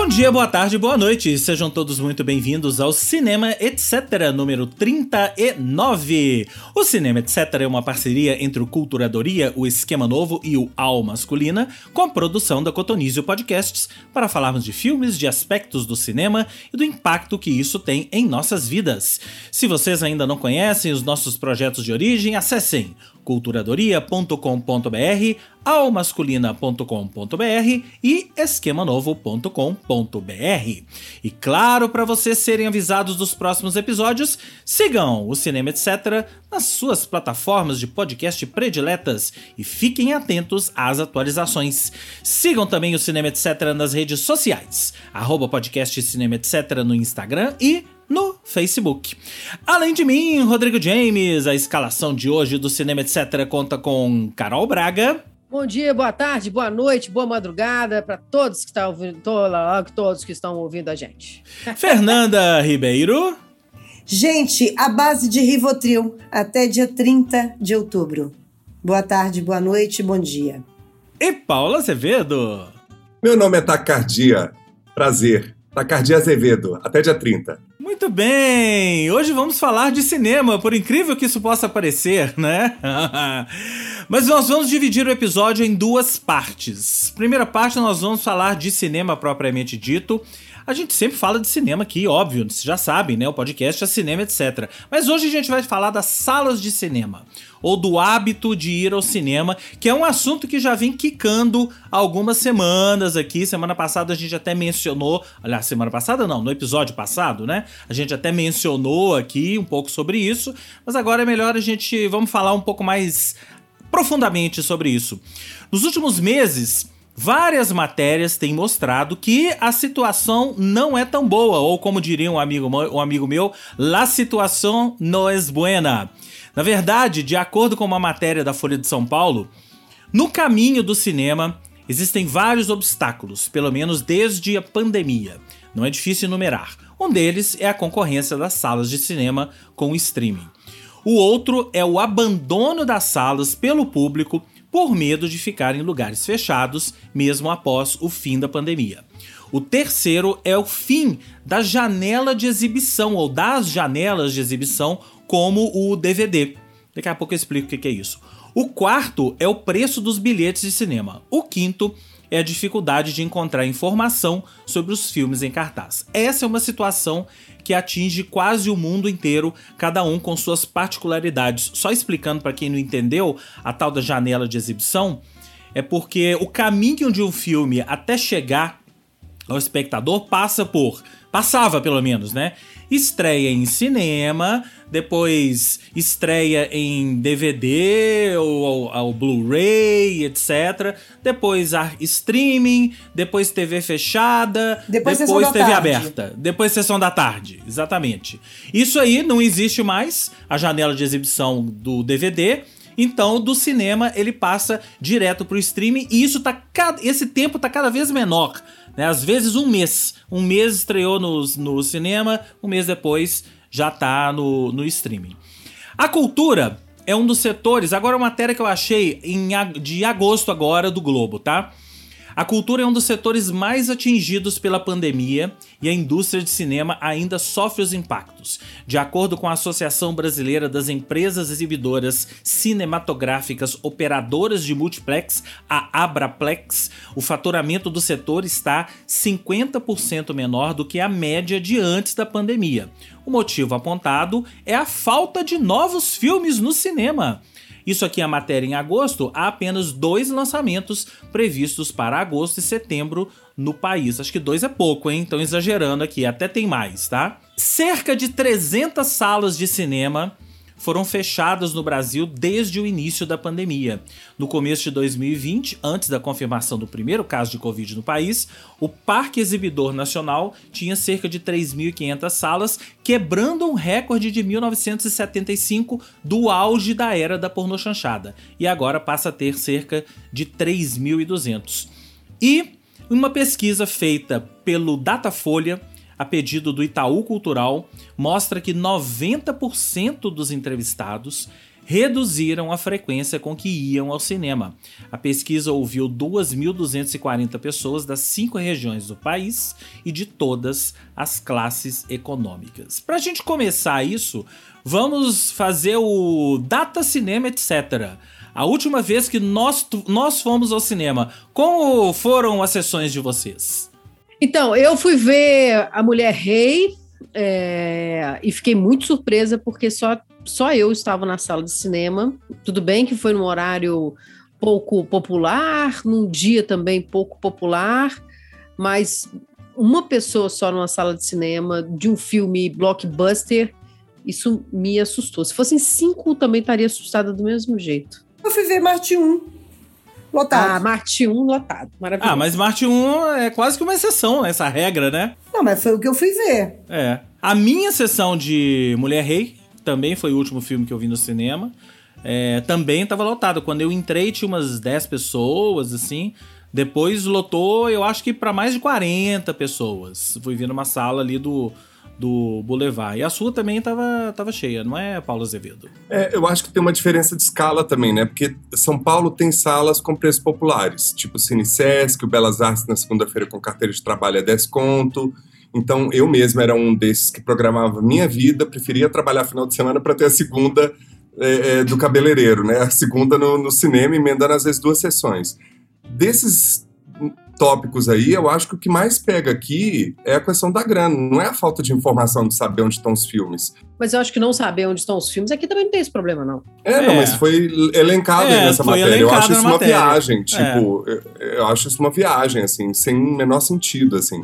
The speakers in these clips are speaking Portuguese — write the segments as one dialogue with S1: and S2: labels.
S1: Bom dia, boa tarde, boa noite. Sejam todos muito bem-vindos ao Cinema Etc. número 39. O Cinema Etc. é uma parceria entre o Culturadoria, o Esquema Novo e o Al Masculina, com produção da Cotonizio Podcasts, para falarmos de filmes, de aspectos do cinema e do impacto que isso tem em nossas vidas. Se vocês ainda não conhecem os nossos projetos de origem, acessem culturadoria.com.br, almasculina.com.br e esquemanovo.com.br. E claro, para vocês serem avisados dos próximos episódios, sigam o Cinema Etc. nas suas plataformas de podcast prediletas e fiquem atentos às atualizações. Sigam também o Cinema Etc. nas redes sociais, arroba podcast Cinema Etc. no Instagram e no Facebook. Além de mim, Rodrigo James, a escalação de hoje do Cinema Etc. conta com Carol Braga.
S2: Bom dia, boa tarde, boa noite, boa madrugada para todos que estão ouvindo, todos que estão ouvindo a gente.
S1: Fernanda Ribeiro.
S3: Gente, a base de Rivotril até dia 30 de outubro. Boa tarde, boa noite, bom dia.
S1: E Paula Azevedo.
S4: Meu nome é Tacardia. Prazer. Tacardia Azevedo. Até dia 30.
S1: Muito bem! Hoje vamos falar de cinema, por incrível que isso possa parecer, né? Mas nós vamos dividir o episódio em duas partes. Primeira parte, nós vamos falar de cinema propriamente dito. A gente sempre fala de cinema aqui, óbvio, vocês já sabem, né? O podcast é cinema, etc. Mas hoje a gente vai falar das salas de cinema ou do hábito de ir ao cinema, que é um assunto que já vem quicando algumas semanas aqui. Semana passada a gente até mencionou, aliás, semana passada não, no episódio passado, né? A gente até mencionou aqui um pouco sobre isso, mas agora é melhor a gente vamos falar um pouco mais profundamente sobre isso. Nos últimos meses, Várias matérias têm mostrado que a situação não é tão boa, ou como diria um amigo, um amigo meu, la situação não é buena. Na verdade, de acordo com uma matéria da Folha de São Paulo, no caminho do cinema existem vários obstáculos, pelo menos desde a pandemia. Não é difícil enumerar. Um deles é a concorrência das salas de cinema com o streaming. O outro é o abandono das salas pelo público por medo de ficar em lugares fechados, mesmo após o fim da pandemia. O terceiro é o fim da janela de exibição, ou das janelas de exibição, como o DVD. Daqui a pouco eu explico o que é isso. O quarto é o preço dos bilhetes de cinema. O quinto é a dificuldade de encontrar informação sobre os filmes em cartaz. Essa é uma situação que atinge quase o mundo inteiro, cada um com suas particularidades. Só explicando para quem não entendeu a tal da janela de exibição, é porque o caminho de um filme até chegar ao espectador passa por passava pelo menos, né? Estreia em cinema, depois estreia em DVD ou, ou Blu-ray, etc. Depois a streaming, depois TV fechada, depois, depois TV aberta, depois sessão da tarde, exatamente. Isso aí não existe mais, a janela de exibição do DVD. Então, do cinema ele passa direto pro streaming e isso tá esse tempo tá cada vez menor. Né? Às vezes um mês. Um mês estreou no, no cinema, um mês depois já tá no, no streaming. A cultura é um dos setores. Agora, uma matéria que eu achei em, de agosto agora do Globo, tá? A cultura é um dos setores mais atingidos pela pandemia e a indústria de cinema ainda sofre os impactos. De acordo com a Associação Brasileira das Empresas Exibidoras Cinematográficas Operadoras de Multiplex, a Abraplex, o faturamento do setor está 50% menor do que a média de antes da pandemia. O motivo apontado é a falta de novos filmes no cinema. Isso aqui é a matéria em agosto, há apenas dois lançamentos previstos para agosto e setembro no país. Acho que dois é pouco, hein? Estão exagerando aqui, até tem mais, tá? Cerca de 300 salas de cinema foram fechadas no Brasil desde o início da pandemia. No começo de 2020, antes da confirmação do primeiro caso de Covid no país, o Parque Exibidor Nacional tinha cerca de 3.500 salas, quebrando um recorde de 1975 do auge da era da pornochanchada, e agora passa a ter cerca de 3.200. E uma pesquisa feita pelo Datafolha a pedido do Itaú Cultural, mostra que 90% dos entrevistados reduziram a frequência com que iam ao cinema. A pesquisa ouviu 2.240 pessoas das cinco regiões do país e de todas as classes econômicas. Para a gente começar isso, vamos fazer o Data Cinema Etc. A última vez que nós, nós fomos ao cinema, como foram as sessões de vocês?
S2: Então, eu fui ver A Mulher Rei é, e fiquei muito surpresa porque só só eu estava na sala de cinema. Tudo bem que foi num horário pouco popular, num dia também pouco popular, mas uma pessoa só numa sala de cinema de um filme blockbuster, isso me assustou. Se fossem cinco, também estaria assustada do mesmo jeito.
S3: Eu fui ver Marte 1. Lotado.
S2: Ah, Marte 1 lotado. Maravilhoso.
S1: Ah, mas Marte 1 é quase que uma exceção, essa regra, né?
S3: Não, mas foi o que eu fui ver.
S1: É. A minha sessão de Mulher Rei também foi o último filme que eu vi no cinema. É, também estava lotado. Quando eu entrei, tinha umas 10 pessoas, assim. Depois lotou, eu acho que para mais de 40 pessoas. Fui ver numa sala ali do, do Boulevard. E a sua também estava tava cheia, não é, Paulo Azevedo?
S4: É, eu acho que tem uma diferença de escala também, né? Porque São Paulo tem salas com preços populares, tipo o Cine Sesc, o Belas Artes na segunda-feira com carteira de trabalho é 10 conto. Então, eu mesmo era um desses que programava minha vida, preferia trabalhar final de semana para ter a segunda é, é, do cabeleireiro, né? A segunda no, no cinema, emendando às vezes duas sessões. Desses tópicos aí, eu acho que o que mais pega aqui é a questão da grana, não é a falta de informação de saber onde estão os filmes.
S2: Mas eu acho que não saber onde estão os filmes aqui também não tem esse problema, não.
S4: É, é. não, mas foi elencado é, nessa matéria. Eu acho isso uma matéria. viagem, tipo, é. eu, eu acho isso uma viagem, assim, sem menor sentido, assim.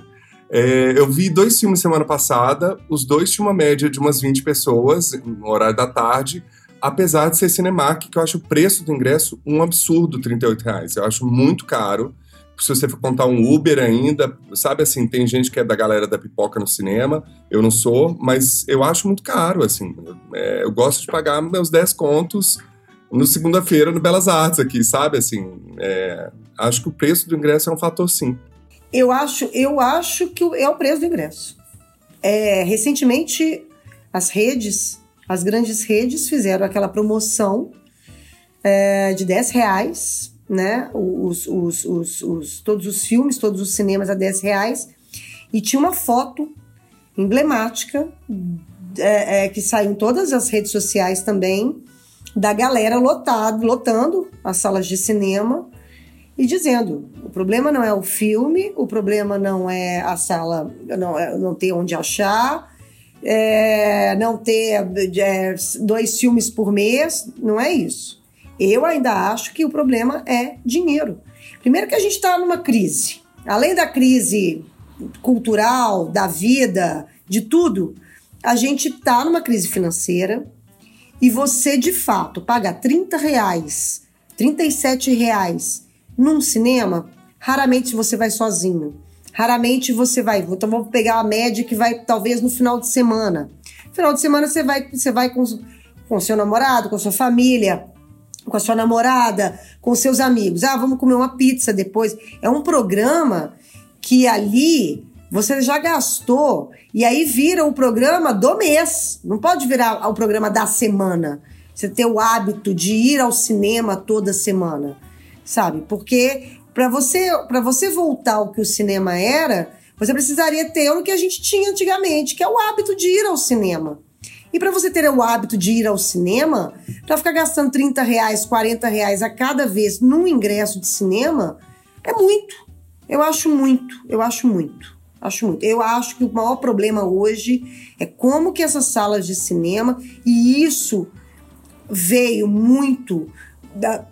S4: É, eu vi dois filmes semana passada, os dois tinham uma média de umas 20 pessoas, no horário da tarde, apesar de ser Cinemark, que eu acho o preço do ingresso um absurdo, 38 reais. Eu acho muito caro. Se você for contar um Uber ainda, sabe assim, tem gente que é da galera da pipoca no cinema, eu não sou, mas eu acho muito caro, assim. É, eu gosto de pagar meus 10 contos no segunda-feira no Belas Artes aqui, sabe? Assim, é, acho que o preço do ingresso é um fator sim.
S3: Eu acho, eu acho que é o preço do ingresso. É, recentemente, as redes, as grandes redes, fizeram aquela promoção é, de 10 reais, né? Os, os, os, os, todos os filmes, todos os cinemas a 10 reais. E tinha uma foto emblemática é, é, que saiu em todas as redes sociais também, da galera lotado, lotando as salas de cinema e dizendo: o problema não é o filme, o problema não é a sala, não, é, não ter onde achar, é, não ter é, dois filmes por mês, não é isso. Eu ainda acho que o problema é dinheiro. Primeiro, que a gente está numa crise. Além da crise cultural, da vida, de tudo, a gente está numa crise financeira e você, de fato, paga 30 reais, 37 reais num cinema, raramente você vai sozinho. Raramente você vai. Então vamos pegar a média que vai talvez no final de semana. Final de semana você vai, você vai com, com seu namorado, com sua família, com a sua namorada, com seus amigos. Ah, vamos comer uma pizza depois. É um programa que ali você já gastou e aí vira o programa do mês. Não pode virar o programa da semana. Você ter o hábito de ir ao cinema toda semana sabe? Porque para você, para você voltar ao que o cinema era, você precisaria ter o que a gente tinha antigamente, que é o hábito de ir ao cinema. E para você ter o hábito de ir ao cinema, para ficar gastando 30 reais, 40 reais a cada vez num ingresso de cinema, é muito. Eu acho muito, eu acho muito. Acho muito. Eu acho que o maior problema hoje é como que essas salas de cinema, e isso veio muito da,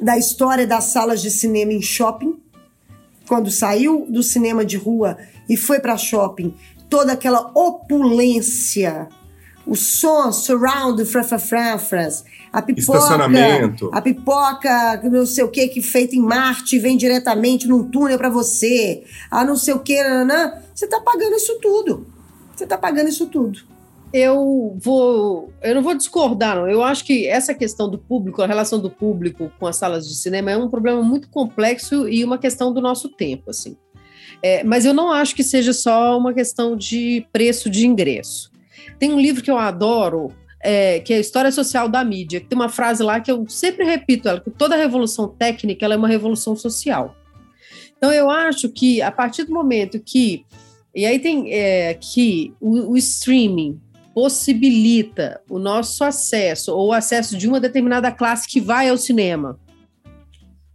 S3: da história das salas de cinema em shopping, quando saiu do cinema de rua e foi para shopping, toda aquela opulência, o som surround frafrafrafras, a pipoca, a pipoca, não sei o que que feita em Marte vem diretamente num túnel para você, a não sei o que, você tá pagando isso tudo. Você tá pagando isso tudo
S2: eu vou. Eu não vou discordar, não. Eu acho que essa questão do público, a relação do público com as salas de cinema é um problema muito complexo e uma questão do nosso tempo, assim. É, mas eu não acho que seja só uma questão de preço de ingresso. Tem um livro que eu adoro, é, que é a história social da mídia. Tem uma frase lá que eu sempre repito, ela, que toda revolução técnica é uma revolução social. Então eu acho que a partir do momento que e aí tem é, que o, o streaming possibilita o nosso acesso ou o acesso de uma determinada classe que vai ao cinema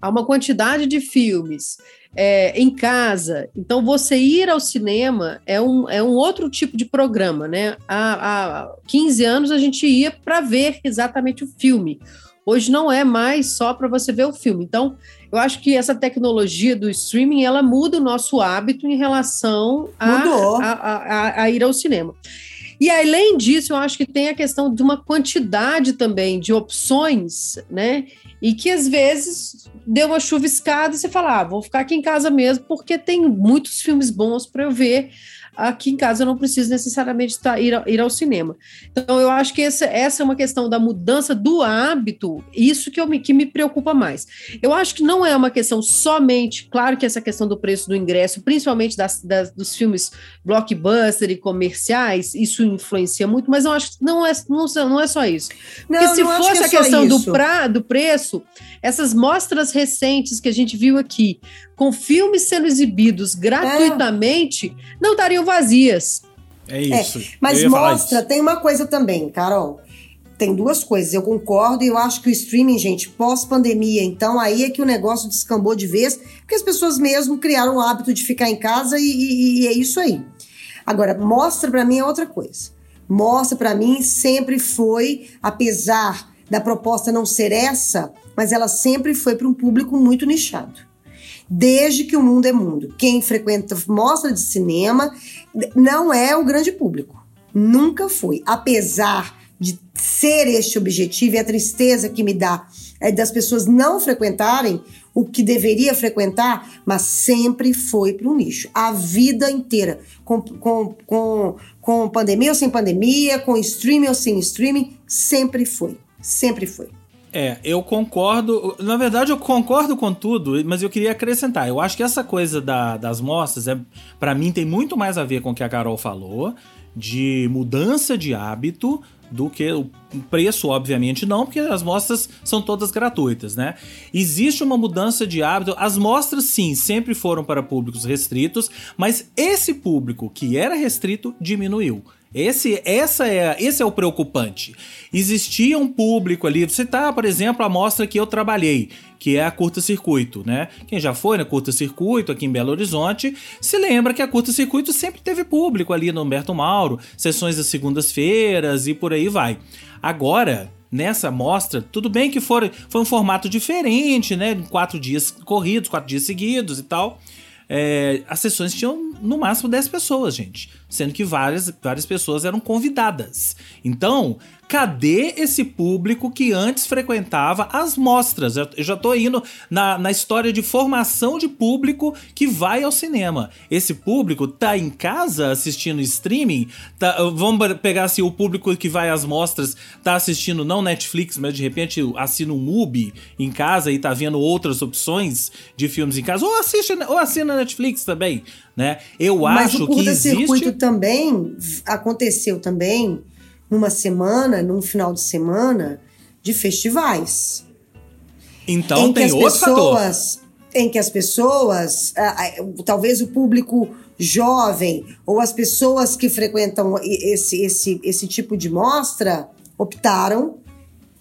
S2: a uma quantidade de filmes é, em casa. Então, você ir ao cinema é um, é um outro tipo de programa, né? Há, há 15 anos a gente ia para ver exatamente o filme. Hoje não é mais só para você ver o filme. Então, eu acho que essa tecnologia do streaming ela muda o nosso hábito em relação a, a, a, a ir ao cinema. E além disso, eu acho que tem a questão de uma quantidade também de opções, né? E que às vezes deu uma chuviscada e você fala, ah, vou ficar aqui em casa mesmo, porque tem muitos filmes bons para eu ver aqui em casa eu não preciso necessariamente estar, ir, ir ao cinema. Então, eu acho que essa, essa é uma questão da mudança do hábito, isso que, eu me, que me preocupa mais. Eu acho que não é uma questão somente, claro que essa questão do preço do ingresso, principalmente das, das, dos filmes blockbuster e comerciais, isso influencia muito, mas eu acho que não é, não, não é só isso. Não, Porque se fosse que é a questão do, pra, do preço, essas mostras recentes que a gente viu aqui, com filmes sendo exibidos gratuitamente, é. não estariam vazias.
S1: É isso.
S3: É, mas mostra, tem uma coisa também, Carol. Tem duas coisas, eu concordo e eu acho que o streaming, gente, pós-pandemia, então aí é que o negócio descambou de vez, porque as pessoas mesmo criaram o hábito de ficar em casa e, e, e é isso aí. Agora, mostra para mim é outra coisa. Mostra para mim sempre foi, apesar da proposta não ser essa, mas ela sempre foi para um público muito nichado desde que o mundo é mundo. Quem frequenta mostra de cinema não é o grande público. Nunca foi. Apesar de ser este objetivo e a tristeza que me dá é das pessoas não frequentarem o que deveria frequentar, mas sempre foi para um nicho. A vida inteira. Com, com, com, com pandemia ou sem pandemia, com streaming ou sem streaming, sempre foi. Sempre foi.
S1: É, eu concordo. Na verdade, eu concordo com tudo, mas eu queria acrescentar. Eu acho que essa coisa da, das mostras, é, para mim, tem muito mais a ver com o que a Carol falou, de mudança de hábito do que o preço, obviamente, não, porque as mostras são todas gratuitas, né? Existe uma mudança de hábito. As mostras, sim, sempre foram para públicos restritos, mas esse público que era restrito diminuiu. Esse, essa é, esse é o preocupante. Existia um público ali. Você tá, por exemplo, a mostra que eu trabalhei, que é a Curta Circuito, né? Quem já foi na Curta Circuito aqui em Belo Horizonte, se lembra que a Curta Circuito sempre teve público ali no Humberto Mauro, sessões das segundas-feiras e por aí vai. Agora, nessa mostra, tudo bem que foi, foi um formato diferente, né? Quatro dias corridos, quatro dias seguidos e tal. É, as sessões tinham no máximo 10 pessoas, gente. Sendo que várias, várias pessoas eram convidadas. Então, cadê esse público que antes frequentava as mostras? Eu já tô indo na, na história de formação de público que vai ao cinema. Esse público tá em casa assistindo streaming? Tá, vamos pegar assim, o público que vai às mostras tá assistindo não Netflix, mas de repente assina um MUBI em casa e tá vendo outras opções de filmes em casa. Ou assiste, ou assina Netflix também, né? Eu mas acho que existe... Mas o circuito
S3: também aconteceu também numa semana, num final de semana, de festivais.
S1: Então tem outro pessoas,
S3: fator. Em que as pessoas, talvez o público jovem ou as pessoas que frequentam esse, esse, esse tipo de mostra optaram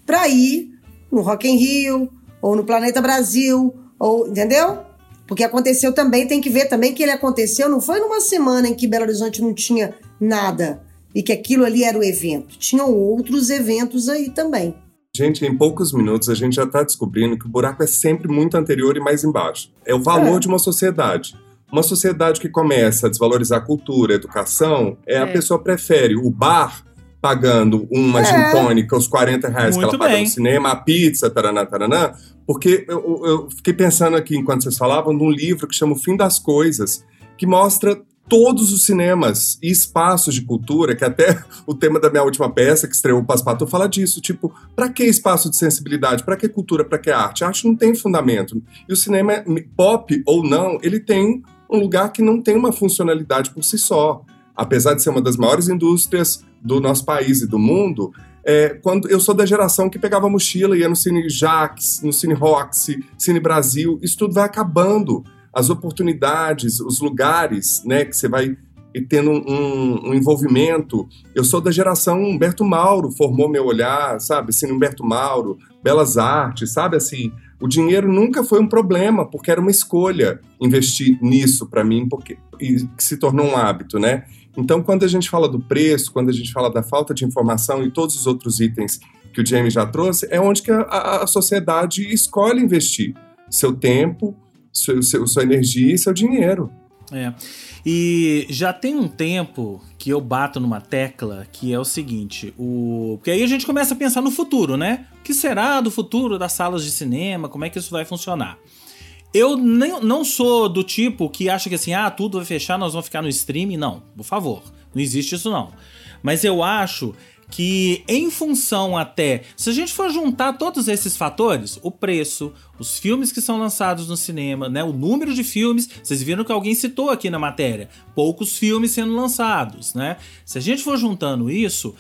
S3: para ir no Rock in Rio ou no Planeta Brasil, ou entendeu? Porque aconteceu também, tem que ver também que ele aconteceu, não foi numa semana em que Belo Horizonte não tinha nada e que aquilo ali era o evento. Tinham outros eventos aí também.
S4: Gente, em poucos minutos a gente já está descobrindo que o buraco é sempre muito anterior e mais embaixo. É o valor é. de uma sociedade. Uma sociedade que começa a desvalorizar a cultura, a educação, é, é. a pessoa prefere o bar pagando uma é. gin tônica, os 40 reais Muito que ela paga bem. no cinema, a pizza, taranã, taranã, porque eu, eu, fiquei pensando aqui, enquanto vocês falavam, num livro que chama O Fim das Coisas, que mostra todos os cinemas e espaços de cultura, que até o tema da minha última peça, que estreou o Passepartout, fala disso. Tipo, para que espaço de sensibilidade? Para que cultura? Para que arte? A arte não tem fundamento. E o cinema, pop ou não, ele tem um lugar que não tem uma funcionalidade por si só. Apesar de ser uma das maiores indústrias do nosso país e do mundo, É, quando eu sou da geração que pegava mochila, ia no Cine Jax, no Cine Roxy, Cine Brasil, isso tudo vai acabando. As oportunidades, os lugares, né, que você vai tendo um, um, envolvimento. Eu sou da geração Humberto Mauro, formou meu olhar, sabe? Cine Humberto Mauro, Belas Artes, sabe? Assim, o dinheiro nunca foi um problema, porque era uma escolha investir nisso para mim, porque e se tornou um hábito, né? Então, quando a gente fala do preço, quando a gente fala da falta de informação e todos os outros itens que o Jamie já trouxe, é onde que a, a sociedade escolhe investir seu tempo, seu, seu, sua energia e seu dinheiro.
S1: É. E já tem um tempo que eu bato numa tecla que é o seguinte: o. Porque aí a gente começa a pensar no futuro, né? O que será do futuro das salas de cinema? Como é que isso vai funcionar? Eu nem, não sou do tipo que acha que assim, ah, tudo vai fechar, nós vamos ficar no streaming. Não, por favor, não existe isso não. Mas eu acho que em função até, se a gente for juntar todos esses fatores, o preço, os filmes que são lançados no cinema, né, o número de filmes, vocês viram que alguém citou aqui na matéria, poucos filmes sendo lançados, né? Se a gente for juntando isso,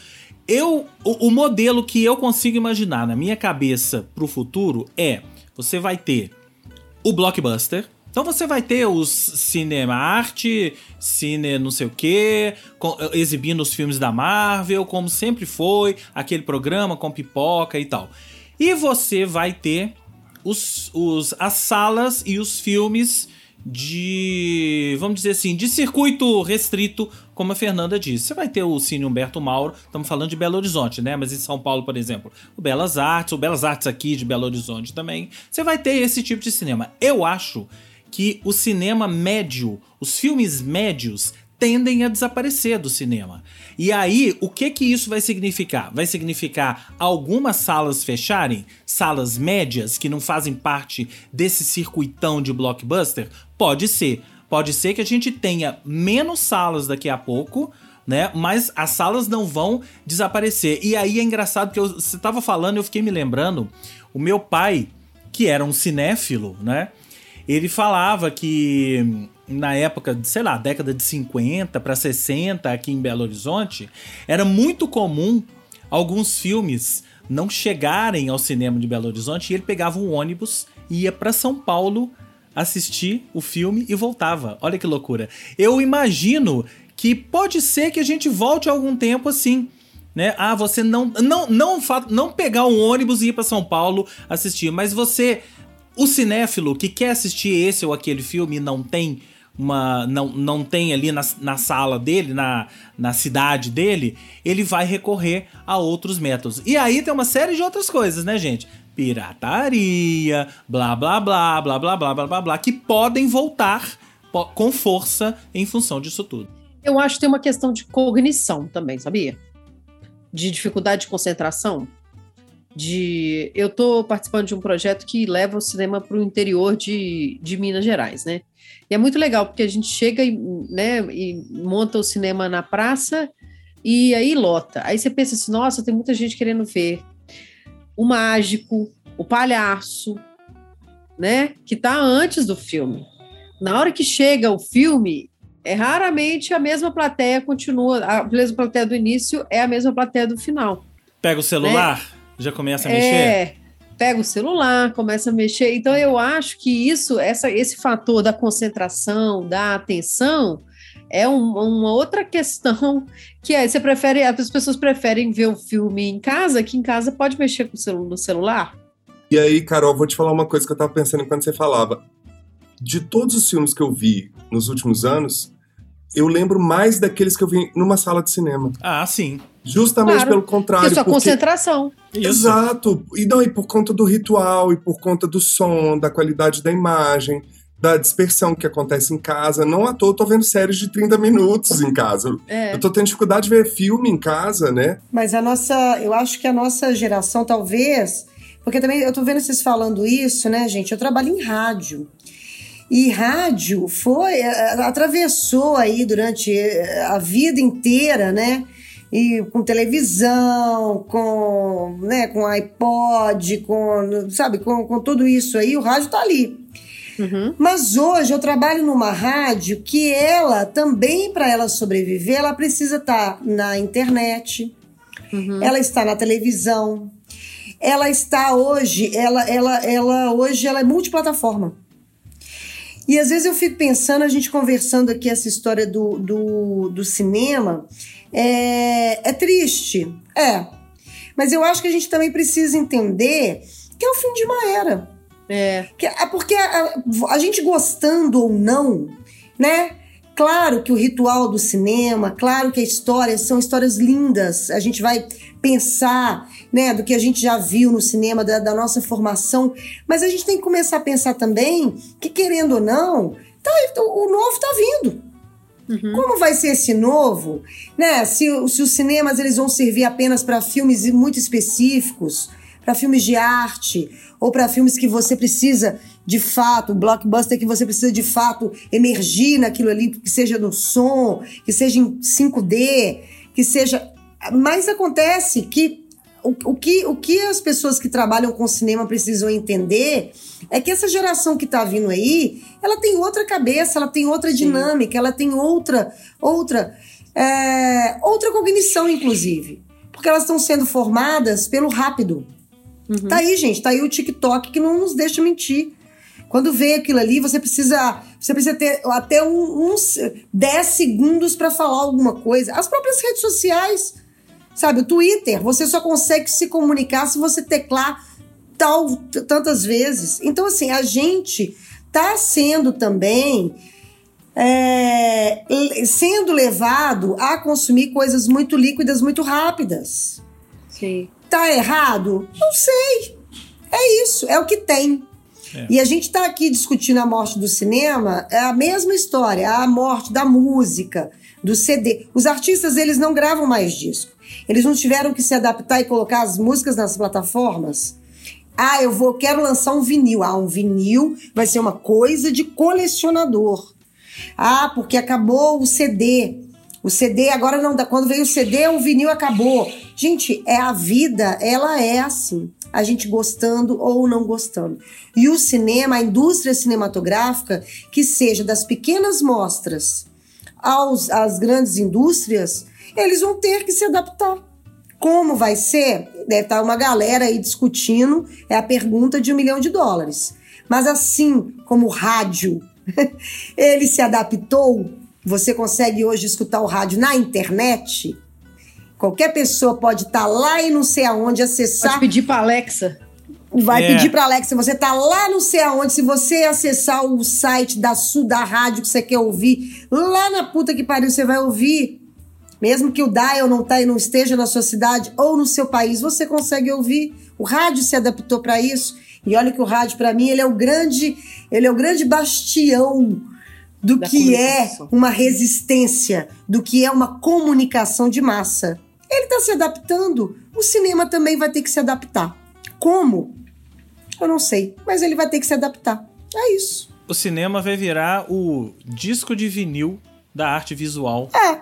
S1: eu o, o modelo que eu consigo imaginar na minha cabeça para o futuro é, você vai ter o blockbuster. Então você vai ter os cinema arte, cine não sei o que, exibindo os filmes da Marvel, como sempre foi, aquele programa com pipoca e tal. E você vai ter os, os, as salas e os filmes de, vamos dizer assim, de circuito restrito, como a Fernanda disse. Você vai ter o Cine Humberto Mauro, estamos falando de Belo Horizonte, né? Mas em São Paulo, por exemplo, o Belas Artes, o Belas Artes aqui de Belo Horizonte também. Você vai ter esse tipo de cinema. Eu acho que o cinema médio, os filmes médios, tendem a desaparecer do cinema. E aí, o que que isso vai significar? Vai significar algumas salas fecharem, salas médias que não fazem parte desse circuitão de blockbuster? Pode ser. Pode ser que a gente tenha menos salas daqui a pouco, né? Mas as salas não vão desaparecer. E aí é engraçado que você estava falando, eu fiquei me lembrando, o meu pai, que era um cinéfilo, né? Ele falava que na época, sei lá, década de 50 para 60 aqui em Belo Horizonte, era muito comum alguns filmes não chegarem ao cinema de Belo Horizonte e ele pegava um ônibus e ia para São Paulo assistir o filme e voltava. Olha que loucura. Eu imagino que pode ser que a gente volte algum tempo assim. Né? Ah, você não não não não pegar um ônibus e ir para São Paulo assistir, mas você o cinéfilo que quer assistir esse ou aquele filme e não tem uma não, não tem ali na, na sala dele, na, na cidade dele, ele vai recorrer a outros métodos. E aí tem uma série de outras coisas, né, gente? Pirataria, blá blá blá, blá blá blá blá blá blá, que podem voltar com força em função disso tudo.
S2: Eu acho que tem uma questão de cognição também, sabia? De dificuldade de concentração. De, eu estou participando de um projeto que leva o cinema para o interior de, de Minas Gerais, né? E é muito legal, porque a gente chega e, né, e monta o cinema na praça e aí lota. Aí você pensa assim, nossa, tem muita gente querendo ver o mágico, o palhaço, né? Que tá antes do filme. Na hora que chega o filme, é raramente a mesma plateia continua, a mesma plateia do início é a mesma plateia do final.
S1: Pega o celular, né? já começa a mexer. É,
S2: pega o celular, começa a mexer. Então eu acho que isso, essa, esse fator da concentração, da atenção, é um, uma outra questão que é, você prefere, as pessoas preferem ver o filme em casa, que em casa pode mexer com o celu no celular.
S4: E aí, Carol, vou te falar uma coisa que eu tava pensando enquanto você falava. De todos os filmes que eu vi nos últimos anos, eu lembro mais daqueles que eu vi numa sala de cinema.
S1: Ah, sim.
S4: Justamente claro, pelo contrário.
S2: Isso, a porque... concentração.
S4: Exato. E não, e por conta do ritual, e por conta do som, da qualidade da imagem, da dispersão que acontece em casa. Não à toa, eu tô vendo séries de 30 minutos em casa. É. Eu tô tendo dificuldade de ver filme em casa, né?
S3: Mas a nossa. Eu acho que a nossa geração, talvez. Porque também eu tô vendo vocês falando isso, né, gente? Eu trabalho em rádio. E rádio foi, atravessou aí durante eh, a vida inteira, né? E com televisão, com, né, com iPod, com, sabe, com, com tudo isso aí, o rádio tá ali. Uhum. Mas hoje eu trabalho numa rádio que ela também, para ela sobreviver, ela precisa estar tá na internet, uhum. ela está na televisão, ela está hoje, ela, ela, ela hoje ela é multiplataforma. E às vezes eu fico pensando, a gente conversando aqui essa história do, do, do cinema, é, é triste, é. Mas eu acho que a gente também precisa entender que é o fim de uma era.
S2: É.
S3: É porque a, a, gente gostando ou não, né? Claro que o ritual do cinema, claro que a história são histórias lindas. A gente vai pensar, né, do que a gente já viu no cinema, da, da nossa formação, mas a gente tem que começar a pensar também que, querendo ou não, tá, o novo tá vindo. Uhum. Como vai ser esse novo? Né? Se, se os cinemas eles vão servir apenas para filmes muito específicos, para filmes de arte, ou para filmes que você precisa de fato, blockbuster que você precisa de fato emergir naquilo ali, que seja no som, que seja em 5D, que seja. Mas acontece que o, o, que, o que as pessoas que trabalham com cinema precisam entender é que essa geração que está vindo aí, ela tem outra cabeça, ela tem outra Sim. dinâmica, ela tem outra, outra, é, outra cognição, inclusive. Porque elas estão sendo formadas pelo rápido. Uhum. Tá aí, gente, tá aí o TikTok que não nos deixa mentir. Quando vê aquilo ali, você precisa, você precisa ter até um, uns 10 segundos para falar alguma coisa. As próprias redes sociais, sabe? O Twitter, você só consegue se comunicar se você teclar tal tantas vezes. Então, assim, a gente tá sendo também é, sendo levado a consumir coisas muito líquidas, muito rápidas.
S2: Sim.
S3: Tá errado? Não sei. É isso, é o que tem. É. E a gente está aqui discutindo a morte do cinema, é a mesma história, a morte da música, do CD. Os artistas, eles não gravam mais disco. Eles não tiveram que se adaptar e colocar as músicas nas plataformas. Ah, eu vou, quero lançar um vinil. Ah, um vinil vai ser uma coisa de colecionador. Ah, porque acabou o CD. O CD agora não dá. Quando veio o CD, o vinil acabou. Gente, é a vida, ela é assim. A gente gostando ou não gostando. E o cinema, a indústria cinematográfica, que seja das pequenas mostras aos, às grandes indústrias, eles vão ter que se adaptar. Como vai ser? Deve estar uma galera aí discutindo, é a pergunta de um milhão de dólares. Mas assim como o rádio, ele se adaptou você consegue hoje escutar o rádio na internet. Qualquer pessoa pode estar tá lá e não sei aonde acessar.
S2: Pode pedir para Alexa.
S3: Vai é. pedir para Alexa, você tá lá não sei aonde, se você acessar o site da Sul da rádio que você quer ouvir, lá na puta que pariu você vai ouvir. Mesmo que o dial não tá e não esteja na sua cidade ou no seu país, você consegue ouvir. O rádio se adaptou para isso. E olha que o rádio para mim ele é o grande, ele é o grande bastião do que é uma resistência, do que é uma comunicação de massa. Ele está se adaptando. O cinema também vai ter que se adaptar. Como? Eu não sei, mas ele vai ter que se adaptar. É isso.
S1: O cinema vai virar o disco de vinil da arte visual.
S3: É.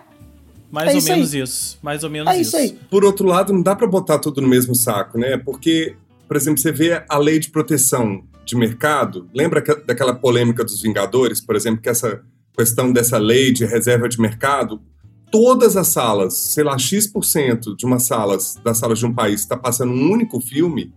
S1: Mais é ou menos aí. isso. Mais ou menos
S3: é isso.
S1: isso.
S3: Aí.
S4: Por outro lado, não dá para botar tudo no mesmo saco, né? Porque, por exemplo, você vê a lei de proteção de mercado, lembra daquela polêmica dos Vingadores, por exemplo, que essa questão dessa lei de reserva de mercado, todas as salas, sei lá, X% de uma salas, das salas de um país está passando um único filme,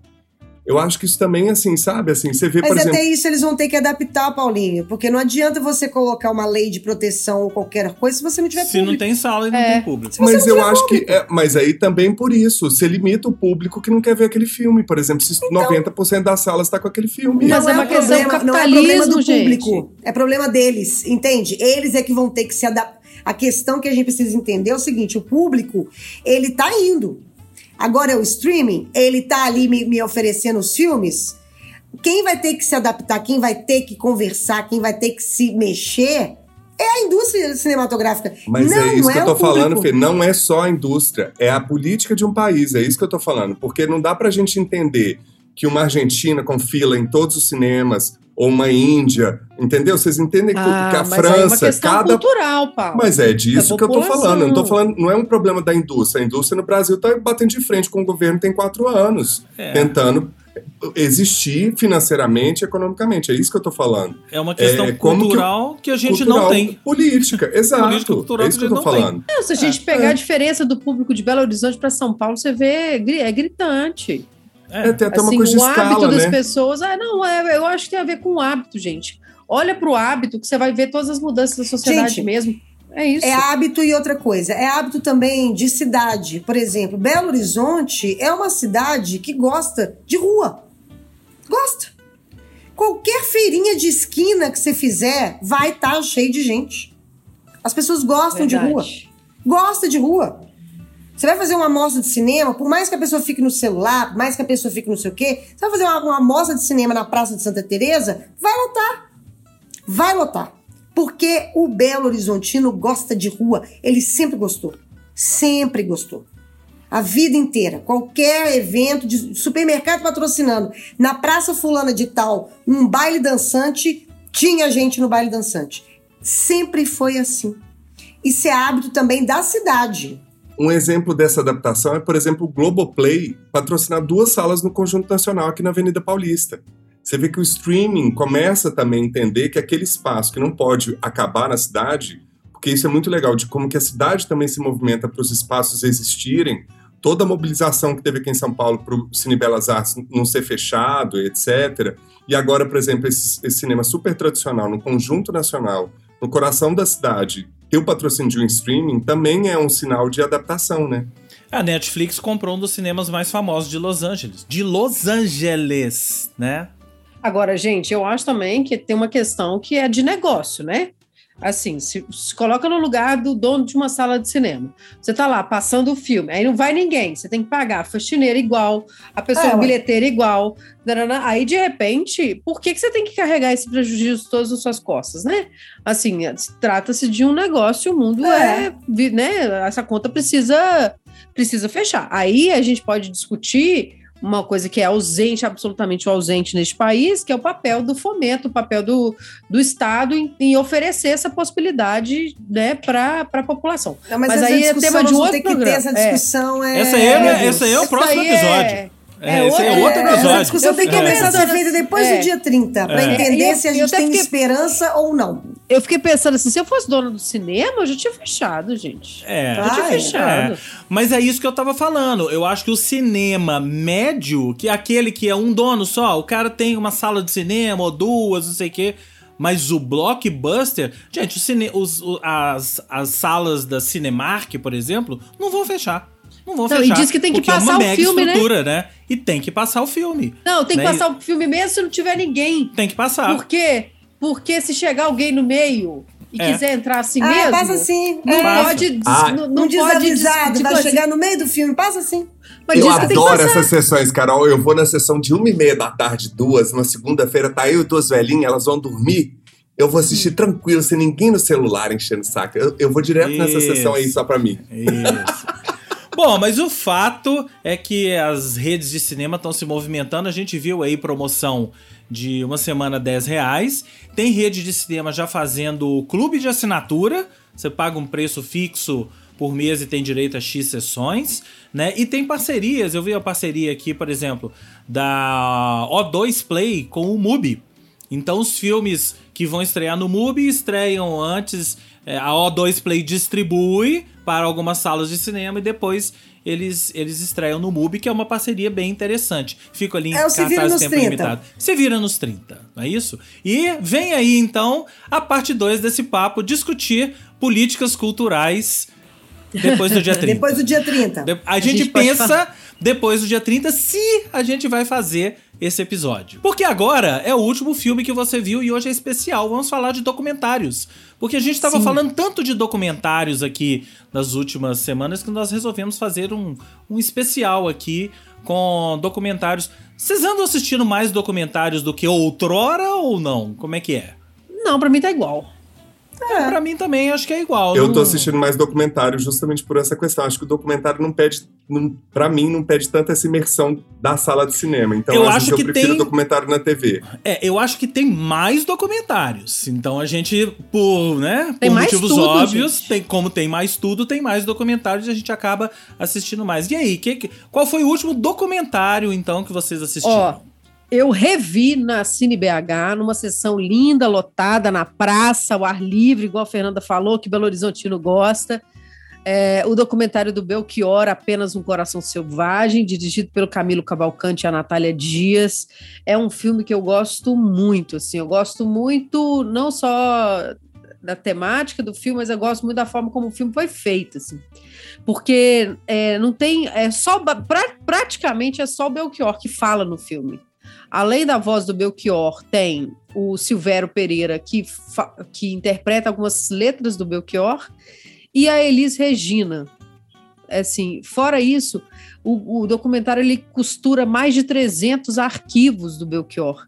S4: eu acho que isso também, assim, sabe? Assim, você vê,
S3: Mas
S4: por
S3: até
S4: exemplo...
S3: isso eles vão ter que adaptar, Paulinho. Porque não adianta você colocar uma lei de proteção ou qualquer coisa se você não tiver
S1: se
S3: público.
S1: Se não tem sala e não é. tem público.
S4: Mas eu acho público. que... É, mas aí também por isso, você limita o público que não quer ver aquele filme. Por exemplo, se então, 90% das salas está com aquele filme.
S3: Mas é, é uma questão problema, não é problema do gente. público. É problema deles, entende? Eles é que vão ter que se adaptar. A questão que a gente precisa entender é o seguinte, o público, ele tá indo. Agora é o streaming, ele tá ali me, me oferecendo os filmes. Quem vai ter que se adaptar, quem vai ter que conversar, quem vai ter que se mexer é a indústria cinematográfica.
S4: Mas
S3: não
S4: é isso
S3: é
S4: que eu tô falando, Fê. Não é só a indústria, é a política de um país. É isso que eu tô falando. Porque não dá pra gente entender que uma Argentina com fila em todos os cinemas, ou uma Índia, entendeu? Vocês entendem que,
S2: ah,
S4: que a
S2: mas
S4: França,
S2: é uma
S4: cada
S2: cultural, Paulo.
S4: Mas é disso que eu tô falando. Eu não tô falando, não é um problema da indústria. A indústria no Brasil tá batendo de frente com o governo tem quatro anos, é. tentando existir financeiramente, economicamente. É isso que eu tô falando.
S1: É uma questão é, cultural que, que, a gente
S4: cultural,
S1: não tem.
S4: Política, exato. Política, cultural é isso que, que eu tô falando.
S2: Não, se a gente é. pegar a diferença do público de Belo Horizonte para São Paulo, você vê, é gritante.
S4: É, tem até assim, uma coisa de
S2: o
S4: escala,
S2: hábito das
S4: né?
S2: pessoas. Ah, não, é, eu acho que tem a ver com o hábito, gente. Olha para o hábito que você vai ver todas as mudanças da sociedade gente, mesmo. É isso.
S3: É hábito e outra coisa. É hábito também de cidade. Por exemplo, Belo Horizonte é uma cidade que gosta de rua. Gosta. Qualquer feirinha de esquina que você fizer vai estar tá cheio de gente. As pessoas gostam Verdade. de rua. Gosta de rua. Você vai fazer uma amostra de cinema, por mais que a pessoa fique no celular, por mais que a pessoa fique não sei o quê, você vai fazer uma, uma amostra de cinema na Praça de Santa Teresa, vai lotar. Vai lotar. Porque o Belo Horizontino gosta de rua. Ele sempre gostou. Sempre gostou. A vida inteira. Qualquer evento de supermercado patrocinando. Na Praça Fulana de Tal, um baile dançante, tinha gente no baile dançante. Sempre foi assim. Isso é hábito também da cidade.
S4: Um exemplo dessa adaptação é, por exemplo, o Globoplay patrocinar duas salas no Conjunto Nacional aqui na Avenida Paulista. Você vê que o streaming começa também a entender que aquele espaço que não pode acabar na cidade, porque isso é muito legal, de como que a cidade também se movimenta para os espaços existirem, toda a mobilização que teve aqui em São Paulo para o Cine Belas Artes não ser fechado, etc. E agora, por exemplo, esse, esse cinema super tradicional no conjunto nacional, no coração da cidade, ter o patrocínio de um streaming também é um sinal de adaptação, né?
S1: A Netflix comprou um dos cinemas mais famosos de Los Angeles. De Los Angeles, né?
S2: Agora, gente, eu acho também que tem uma questão que é de negócio, né? Assim, se, se coloca no lugar do dono de uma sala de cinema. Você tá lá passando o filme, aí não vai ninguém, você tem que pagar a faxineira igual, a pessoa é, bilheteira igual. Aí, de repente, por que, que você tem que carregar esse prejuízo todos nas suas costas, né? Assim, trata-se de um negócio, o mundo é. é, né? Essa conta precisa precisa fechar. Aí a gente pode discutir uma coisa que é ausente, absolutamente ausente neste país, que é o papel do fomento, o papel do, do Estado em, em oferecer essa possibilidade né, para a população.
S3: Não, mas, mas aí é tema de outro programa. essa discussão é.
S1: é... Essa, aí é, essa aí é o próximo é episódio. É, é, esse é outro episódio. Essa
S3: discussão tem que começar a ser feita depois é. do dia 30, para é. entender se a gente tem fiquei... esperança ou não.
S2: Eu fiquei pensando assim, se eu fosse dona do cinema, eu já tinha fechado, gente.
S1: É. Já tinha fechado. É. Mas é isso que eu tava falando. Eu acho que o cinema médio, que é aquele que é um dono só, o cara tem uma sala de cinema ou duas, não sei o quê. Mas o blockbuster, gente, o cine, os, as, as salas da Cinemark, por exemplo, não vão fechar. Não vão não, fechar.
S2: E diz que tem que passar é uma o filme, né?
S1: né? E tem que passar o filme.
S2: Não, tem
S1: né?
S2: que passar o filme mesmo se não tiver ninguém.
S1: Tem que passar.
S2: Por quê? Porque se chegar alguém no meio e é. quiser entrar assim
S3: ah,
S2: mesmo.
S3: Passa assim.
S2: Não
S3: é.
S2: pode. Ah. Não, não
S3: desavisado, vai chegar no meio do filme, passa assim.
S4: Mas eu adoro essas sessões, Carol. Eu vou na sessão de uma e meia da tarde, duas, uma segunda-feira, tá eu e duas velhinhas, elas vão dormir. Eu vou assistir hum. tranquilo, sem ninguém no celular enchendo o saco. Eu, eu vou direto Isso. nessa sessão aí só pra mim.
S1: Isso. Bom, mas o fato é que as redes de cinema estão se movimentando. A gente viu aí promoção de uma semana 10 reais. Tem rede de cinema já fazendo clube de assinatura. Você paga um preço fixo por mês e tem direito a X sessões, né? E tem parcerias. Eu vi a parceria aqui, por exemplo, da O2 Play com o Mubi. Então os filmes que vão estrear no Mubi estreiam antes é, a O2 Play distribui para algumas salas de cinema e depois eles, eles estreiam no MUBI, que é uma parceria bem interessante. Fico ali em
S3: é, cartaz tempo 30. limitado.
S1: Você vira nos 30, não é isso? E vem aí então a parte 2 desse papo, discutir políticas culturais depois do dia 30.
S3: depois do dia 30.
S1: A, a gente, gente pensa depois do dia 30 se a gente vai fazer esse episódio. Porque agora é o último filme que você viu e hoje é especial. Vamos falar de documentários. Porque a gente estava falando tanto de documentários aqui nas últimas semanas que nós resolvemos fazer um, um especial aqui com documentários. Vocês andam assistindo mais documentários do que outrora ou não? Como é que é?
S2: Não, para mim tá igual.
S1: É. Pra mim também acho que é igual.
S4: Eu não... tô assistindo mais documentário justamente por essa questão. Acho que o documentário não pede, não, pra mim, não pede tanta essa imersão da sala de cinema. Então, eu acho que eu prefiro tem... documentário na TV.
S1: É, eu acho que tem mais documentários. Então a gente, por, né, tem por motivos tudo, óbvios, tem, como tem mais tudo, tem mais documentários e a gente acaba assistindo mais. E aí, que, qual foi o último documentário, então, que vocês assistiram?
S2: Ó, eu revi na Cine BH, numa sessão linda, lotada, na praça, ao ar livre, igual a Fernanda falou, que Belo Horizontino gosta. É, o documentário do Belchior, Apenas um Coração Selvagem, dirigido pelo Camilo Cavalcante e a Natália Dias. É um filme que eu gosto muito, assim, eu gosto muito não só da temática do filme, mas eu gosto muito da forma como o filme foi feito, assim. Porque é, não tem. É só. Pra, praticamente é só o Belchior que fala no filme. Além da voz do Belchior, tem o Silvério Pereira, que, que interpreta algumas letras do Belchior, e a Elis Regina. Assim, fora isso, o, o documentário ele costura mais de 300 arquivos do Belchior.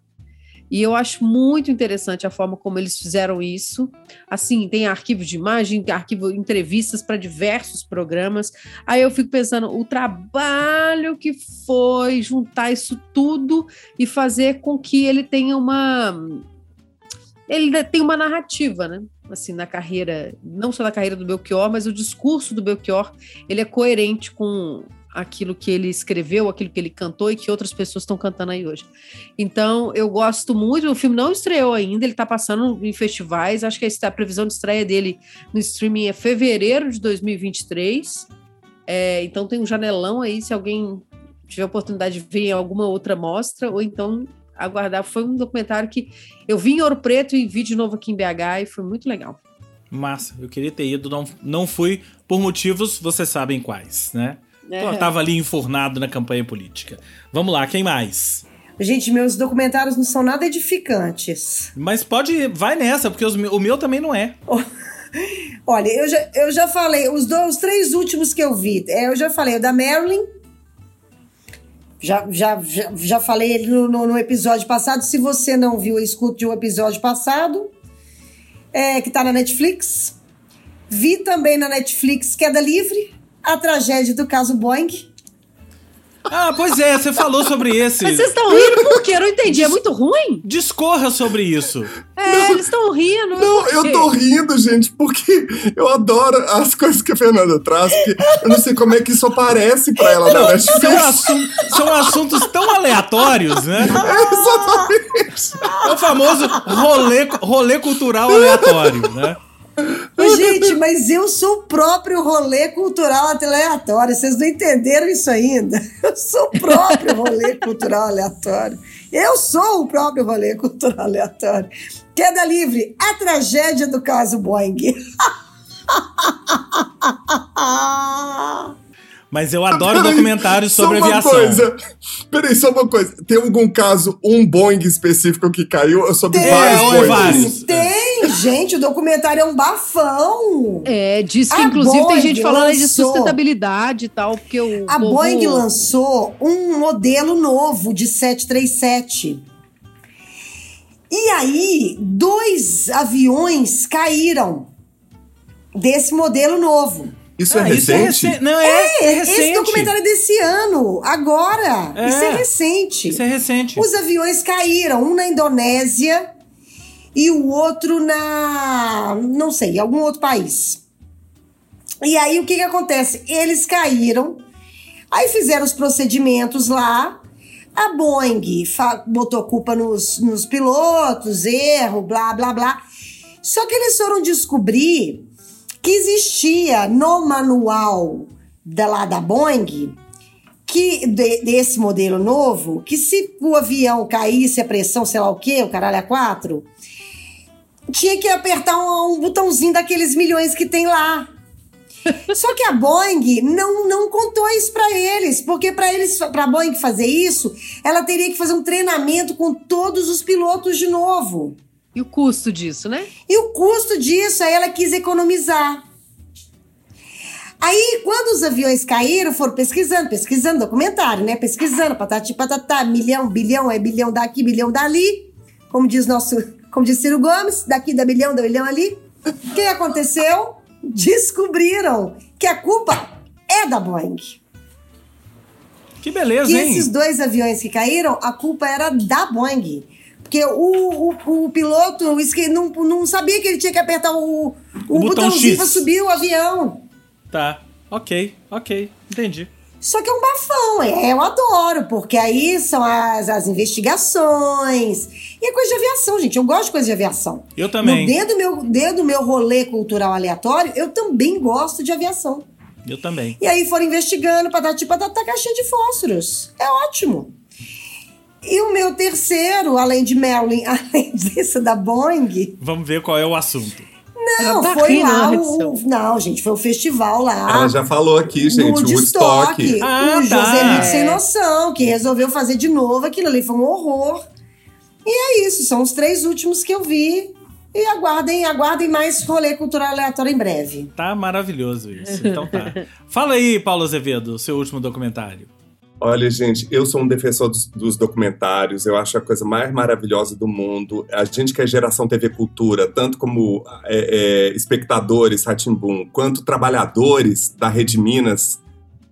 S2: E eu acho muito interessante a forma como eles fizeram isso. Assim, tem arquivo de imagem, arquivo entrevistas para diversos programas. Aí eu fico pensando o trabalho que foi juntar isso tudo e fazer com que ele tenha uma ele tem uma narrativa, né? Assim, na carreira, não só na carreira do Belchior, mas o discurso do Belchior, ele é coerente com aquilo que ele escreveu, aquilo que ele cantou e que outras pessoas estão cantando aí hoje. Então, eu gosto muito. O filme não estreou ainda, ele está passando em festivais. Acho que a previsão de estreia dele no streaming é fevereiro de 2023. É, então, tem um janelão aí, se alguém tiver oportunidade de ver em alguma outra mostra, ou então aguardar. Foi um documentário que eu vi em Ouro Preto e vi de novo aqui em BH e foi muito legal.
S1: Massa, eu queria ter ido, não, não fui por motivos, vocês sabem quais, né? É. Tava ali enfornado na campanha política. Vamos lá, quem mais?
S3: Gente, meus documentários não são nada edificantes.
S1: Mas pode, vai nessa, porque os, o meu também não é.
S3: Olha, eu já, eu já falei, os, dois, os três últimos que eu vi, é, eu já falei o da Marilyn, já, já, já, já falei ele no, no, no, episódio passado. Se você não viu, escute o episódio passado, é, que tá na Netflix. Vi também na Netflix Queda Livre, a tragédia do caso Boeing.
S1: Ah, pois é, você falou sobre esse.
S2: Mas vocês estão rindo por quê? Eu não entendi. É muito ruim?
S1: Discorra sobre isso.
S2: É, não, eles estão rindo.
S4: Não, eu tô rindo, gente, porque eu adoro as coisas que a Fernanda traz, porque eu não sei como é que isso aparece pra ela não, na Netflix.
S1: São, assuntos, são assuntos tão aleatórios, né?
S4: É, exatamente.
S1: É o famoso rolê, rolê cultural aleatório, né?
S3: Gente, mas eu sou o próprio rolê cultural aleatório. Vocês não entenderam isso ainda? Eu sou o próprio rolê cultural aleatório. Eu sou o próprio rolê cultural aleatório. Queda livre, a tragédia do caso Boeing.
S1: Mas eu adoro documentários sobre
S4: só uma
S1: aviação.
S4: Coisa. Peraí, só uma coisa. Tem algum caso, um Boeing específico que caiu? Eu sobre tem, vários Boeing.
S3: Vários. Tem, gente, o documentário é um bafão.
S2: É, diz que a inclusive Boeing tem gente falando lançou, de sustentabilidade e tal, porque o
S3: A povo... Boeing lançou um modelo novo de 737. E aí, dois aviões caíram desse modelo novo.
S4: Isso é ah, é recente? Isso é recente.
S1: Não, é, é, é recente.
S3: Esse documentário é desse ano, agora. É, isso é recente.
S1: Isso é recente.
S3: Os aviões caíram, um na Indonésia e o outro na. não sei, algum outro país. E aí o que, que acontece? Eles caíram, aí fizeram os procedimentos lá. A Boeing botou culpa nos, nos pilotos, erro, blá, blá, blá. Só que eles foram descobrir que existia no manual da, lá da Boeing, que de, desse modelo novo, que se o avião caísse a pressão, sei lá o quê, o caralho a quatro, tinha que apertar um, um botãozinho daqueles milhões que tem lá. Só que a Boeing não, não contou isso para eles, porque para eles, para a Boeing fazer isso, ela teria que fazer um treinamento com todos os pilotos de novo.
S2: E o custo disso, né?
S3: E o custo disso, aí ela quis economizar. Aí, quando os aviões caíram, foram pesquisando, pesquisando, documentário, né? Pesquisando, patati patatá, milhão, bilhão, é bilhão daqui, bilhão dali. Como diz nosso, como diz Ciro Gomes, daqui da bilhão, da bilhão ali. O que aconteceu? Descobriram que a culpa é da Boeing.
S1: Que beleza,
S3: e
S1: hein?
S3: E esses dois aviões que caíram, a culpa era da Boeing. Porque o, o, o piloto não, não sabia que ele tinha que apertar o, o, o botãozinho para subir o avião.
S1: Tá, ok, ok, entendi.
S3: Só que é um bafão, é, eu adoro, porque aí são as, as investigações. E é coisa de aviação, gente. Eu gosto de coisa de aviação.
S1: Eu também.
S3: No dentro do meu, dentro do meu rolê cultural aleatório, eu também gosto de aviação.
S1: Eu também.
S3: E aí foram investigando, patati patata, caixinha de fósforos. É ótimo. E o meu terceiro, além de Merlin, além desse da Boeing.
S1: Vamos ver qual é o assunto.
S3: Não, tá foi lá o. Não, gente, foi o festival lá.
S4: Ela já falou aqui, gente, o Woodstock.
S3: Ah, o tá. José Sem Noção, que resolveu fazer de novo aquilo ali. Foi um horror. E é isso, são os três últimos que eu vi. E aguardem, aguardem mais rolê cultural aleatório em breve.
S1: Tá maravilhoso isso. Então tá. Fala aí, Paulo Azevedo, seu último documentário.
S4: Olha, gente, eu sou um defensor dos, dos, documentários, eu acho a coisa mais maravilhosa do mundo. A gente que é geração TV Cultura, tanto como é, é, espectadores, Ratimbum, quanto trabalhadores da Rede Minas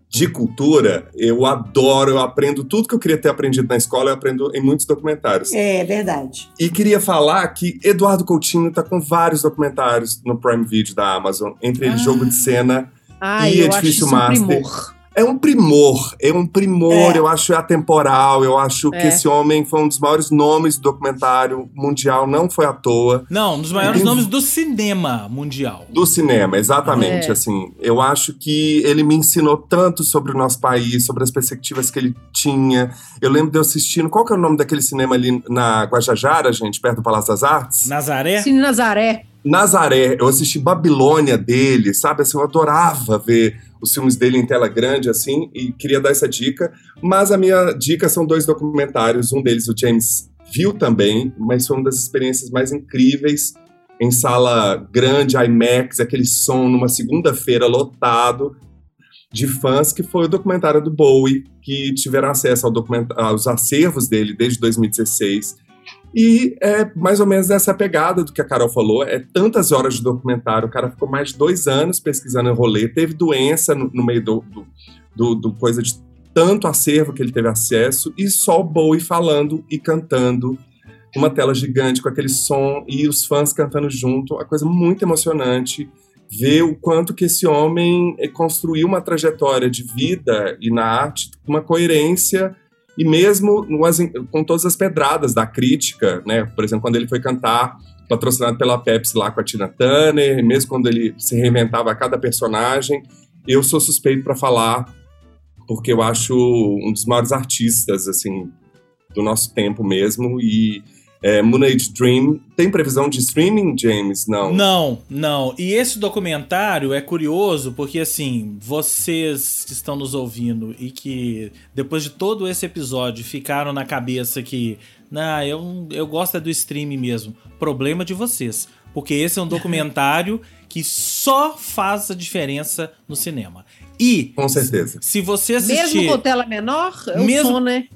S4: de cultura, eu adoro, eu aprendo tudo que eu queria ter aprendido na escola, eu aprendo em muitos documentários.
S3: É verdade.
S4: E queria falar que Eduardo Coutinho está com vários documentários no Prime Video da Amazon, entre eles ah. Jogo de Cena
S2: ah,
S4: e Edifício Master. Um é um primor, é um primor, é. eu acho atemporal, eu acho é. que esse homem foi um dos maiores nomes do documentário mundial, não foi à toa.
S1: Não, um dos maiores nomes do cinema mundial.
S4: Do cinema, exatamente, é. assim. Eu acho que ele me ensinou tanto sobre o nosso país, sobre as perspectivas que ele tinha. Eu lembro de eu assistindo, qual que é o nome daquele cinema ali na Guajajara, gente, perto do Palácio das Artes?
S1: Nazaré?
S2: Cine Nazaré.
S4: Nazaré, eu assisti Babilônia dele, sabe? Assim, eu adorava ver os filmes dele em tela grande, assim, e queria dar essa dica. Mas a minha dica são dois documentários. Um deles o James viu também, mas foi uma das experiências mais incríveis em sala grande, IMAX, aquele som numa segunda-feira lotado de fãs, que foi o documentário do Bowie, que tiveram acesso ao aos acervos dele desde 2016 e é mais ou menos essa pegada do que a Carol falou. É tantas horas de documentário. O cara ficou mais de dois anos pesquisando em rolê, teve doença no, no meio do, do, do, do, coisa de tanto acervo que ele teve acesso, e só o Bowie falando e cantando. Uma tela gigante com aquele som e os fãs cantando junto. Uma coisa muito emocionante ver o quanto que esse homem eh, construiu uma trajetória de vida e na arte, uma coerência e mesmo com todas as pedradas da crítica, né? Por exemplo, quando ele foi cantar patrocinado pela Pepsi lá com a Tina Turner, mesmo quando ele se reinventava a cada personagem, eu sou suspeito para falar porque eu acho um dos maiores artistas assim do nosso tempo mesmo e é, Moon Age Dream. Tem previsão de streaming, James? Não.
S1: Não, não. E esse documentário é curioso porque, assim, vocês que estão nos ouvindo e que depois de todo esse episódio ficaram na cabeça que, não, eu, eu gosto é do streaming mesmo. Problema de vocês. Porque esse é um documentário que só faz a diferença no cinema. E.
S4: Com certeza.
S1: Se você assistir.
S2: Mesmo com tela menor, é o mesmo, som, né?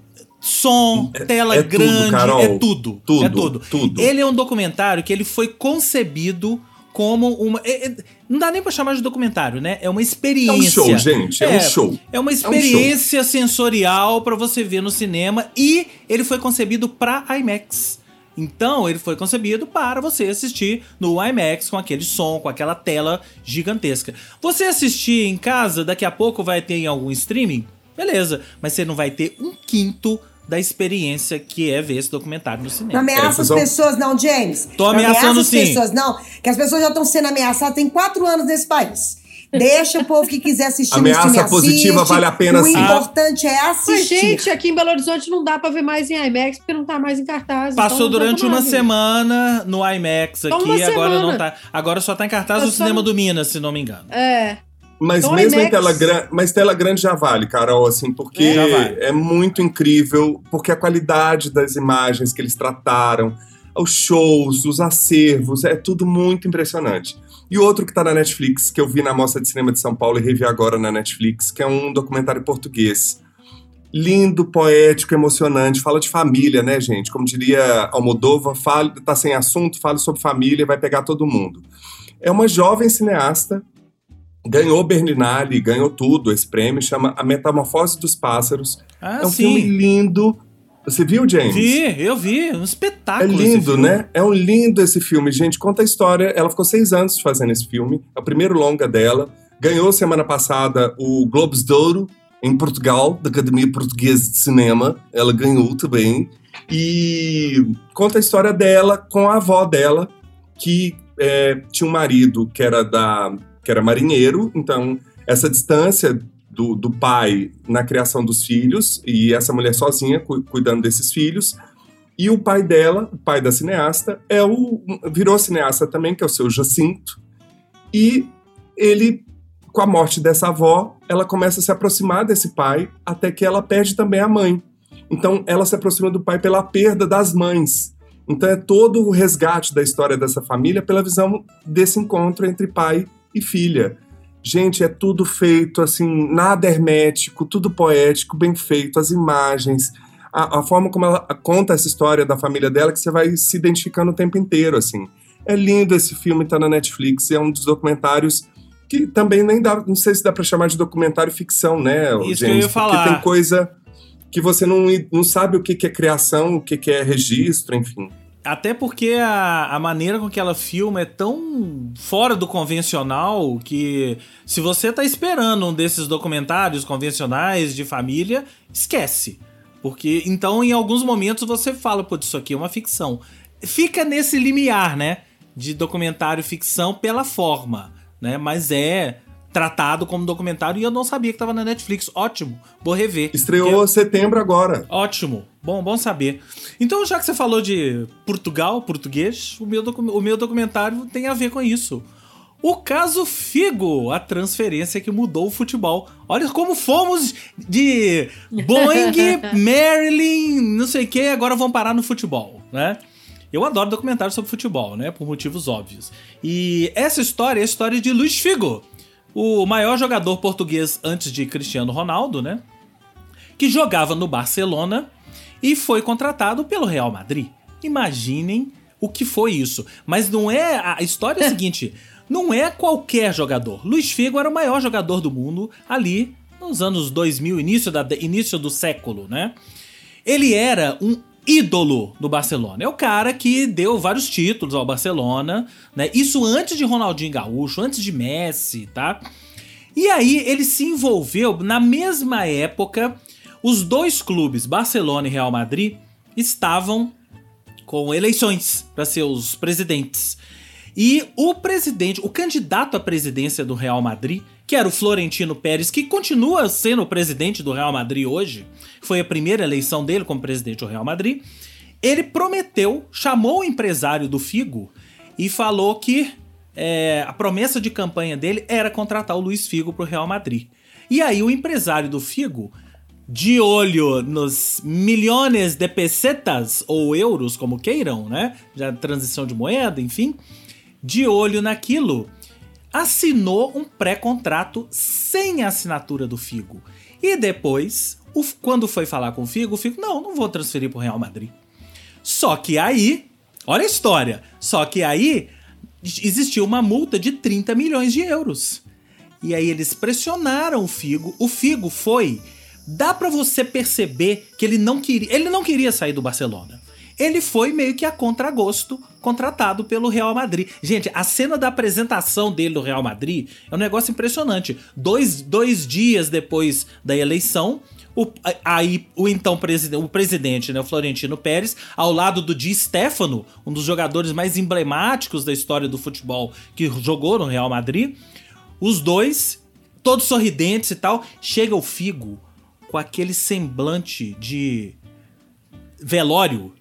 S1: Som, é, tela é grande, tudo, Carol. é tudo, tudo, é tudo. tudo. Ele é um documentário que ele foi concebido como uma. É, é, não dá nem pra chamar de documentário, né? É uma experiência. É um
S4: show, gente. É, é um show.
S1: É uma experiência é um sensorial para você ver no cinema e ele foi concebido para IMAX. Então, ele foi concebido para você assistir no IMAX com aquele som, com aquela tela gigantesca. Você assistir em casa, daqui a pouco vai ter em algum streaming? Beleza, mas você não vai ter um quinto da experiência que é ver esse documentário no cinema.
S3: Não ameaça é, as pessoas, não, James.
S1: Tô ameaçando não sim.
S3: as pessoas, não. Que as pessoas já estão sendo ameaçadas tem quatro anos nesse país. Deixa o povo que quiser assistir
S4: Ameaça no positiva vale a pena
S3: O importante é assistir. Mas,
S2: gente, aqui em Belo Horizonte não dá pra ver mais em IMAX porque não tá mais em cartaz.
S1: Então Passou então durante uma semana no IMAX aqui, agora semana. não tá. Agora só tá em cartaz no cinema do Minas, se não me engano.
S2: É.
S4: Mas mesmo em tela grande, mas tela grande já vale, Carol, assim, porque é. é muito incrível, porque a qualidade das imagens que eles trataram, os shows, os acervos, é tudo muito impressionante. E outro que está na Netflix, que eu vi na Mostra de Cinema de São Paulo e revi agora na Netflix, que é um documentário português. Lindo, poético, emocionante, fala de família, né, gente? Como diria Almodóvar, fala, tá sem assunto, fala sobre família, vai pegar todo mundo. É uma jovem cineasta ganhou Berlinale, ganhou tudo, esse prêmio, chama A Metamorfose dos Pássaros.
S1: Ah,
S4: é um
S1: sim.
S4: filme lindo. Você viu, James?
S1: Vi, eu vi, um espetáculo.
S4: É lindo, né? É um lindo esse filme, gente. Conta a história. Ela ficou seis anos fazendo esse filme, é o primeiro longa dela. Ganhou semana passada o Globos d'Ouro em Portugal, da Academia Portuguesa de Cinema. Ela ganhou também. E conta a história dela com a avó dela, que é, tinha um marido que era, da, que era marinheiro, então essa distância do, do pai na criação dos filhos, e essa mulher sozinha cu, cuidando desses filhos. E o pai dela, o pai da cineasta, é o virou cineasta também, que é o seu Jacinto. E ele, com a morte dessa avó, ela começa a se aproximar desse pai, até que ela perde também a mãe. Então, ela se aproxima do pai pela perda das mães. Então, é todo o resgate da história dessa família pela visão desse encontro entre pai e filha. Gente, é tudo feito assim, nada hermético, tudo poético, bem feito, as imagens, a, a, forma como ela conta essa história da família dela, que você vai se identificando o tempo inteiro, assim. É lindo esse filme, tá na Netflix, é um dos documentários que também nem dá, não sei se dá para chamar de documentário ficção, né,
S1: Isso gente? que eu ia falar.
S4: Porque tem coisa que você não, não sabe o que, que é criação, o que, que é registro, enfim.
S1: Até porque a, a maneira com que ela filma é tão fora do convencional que se você tá esperando um desses documentários convencionais de família, esquece. Porque então em alguns momentos você fala, pô, isso aqui é uma ficção. Fica nesse limiar, né? De documentário ficção pela forma, né? Mas é tratado como documentário e eu não sabia que estava na Netflix. Ótimo, vou rever.
S4: Estreou porque... setembro agora.
S1: Ótimo, bom, bom saber. Então, já que você falou de Portugal, português, o meu, o meu documentário tem a ver com isso. O caso Figo, a transferência que mudou o futebol. Olha como fomos de Boeing, Marilyn, não sei o que, agora vão parar no futebol, né? Eu adoro documentários sobre futebol, né? Por motivos óbvios. E essa história é a história de Luiz Figo, o maior jogador português antes de Cristiano Ronaldo, né? Que jogava no Barcelona e foi contratado pelo Real Madrid. Imaginem o que foi isso. Mas não é. A história é a seguinte: não é qualquer jogador. Luiz Figo era o maior jogador do mundo ali nos anos 2000, início, da, início do século, né? Ele era um ídolo do Barcelona. É o cara que deu vários títulos ao Barcelona, né? Isso antes de Ronaldinho Gaúcho, antes de Messi, tá? E aí ele se envolveu na mesma época, os dois clubes, Barcelona e Real Madrid, estavam com eleições para seus presidentes. E o presidente, o candidato à presidência do Real Madrid, que era o Florentino Pérez, que continua sendo o presidente do Real Madrid hoje, foi a primeira eleição dele como presidente do Real Madrid, ele prometeu, chamou o empresário do Figo e falou que é, a promessa de campanha dele era contratar o Luiz Figo para o Real Madrid. E aí o empresário do Figo, de olho nos milhões de pesetas ou euros, como queiram, né? Já transição de moeda, enfim, de olho naquilo, assinou um pré-contrato sem a assinatura do Figo. E depois, o, quando foi falar com o Figo, o Figo, não, não vou transferir para o Real Madrid. Só que aí, olha a história, só que aí existiu uma multa de 30 milhões de euros. E aí eles pressionaram o Figo, o Figo foi, dá para você perceber que ele não queria, ele não queria sair do Barcelona ele foi meio que a contragosto contratado pelo Real Madrid. Gente, a cena da apresentação dele do Real Madrid é um negócio impressionante. Dois, dois dias depois da eleição, o, aí o então presidente, o presidente, né, o Florentino Pérez, ao lado do Di Stefano, um dos jogadores mais emblemáticos da história do futebol que jogou no Real Madrid, os dois, todos sorridentes e tal, chega o Figo com aquele semblante de velório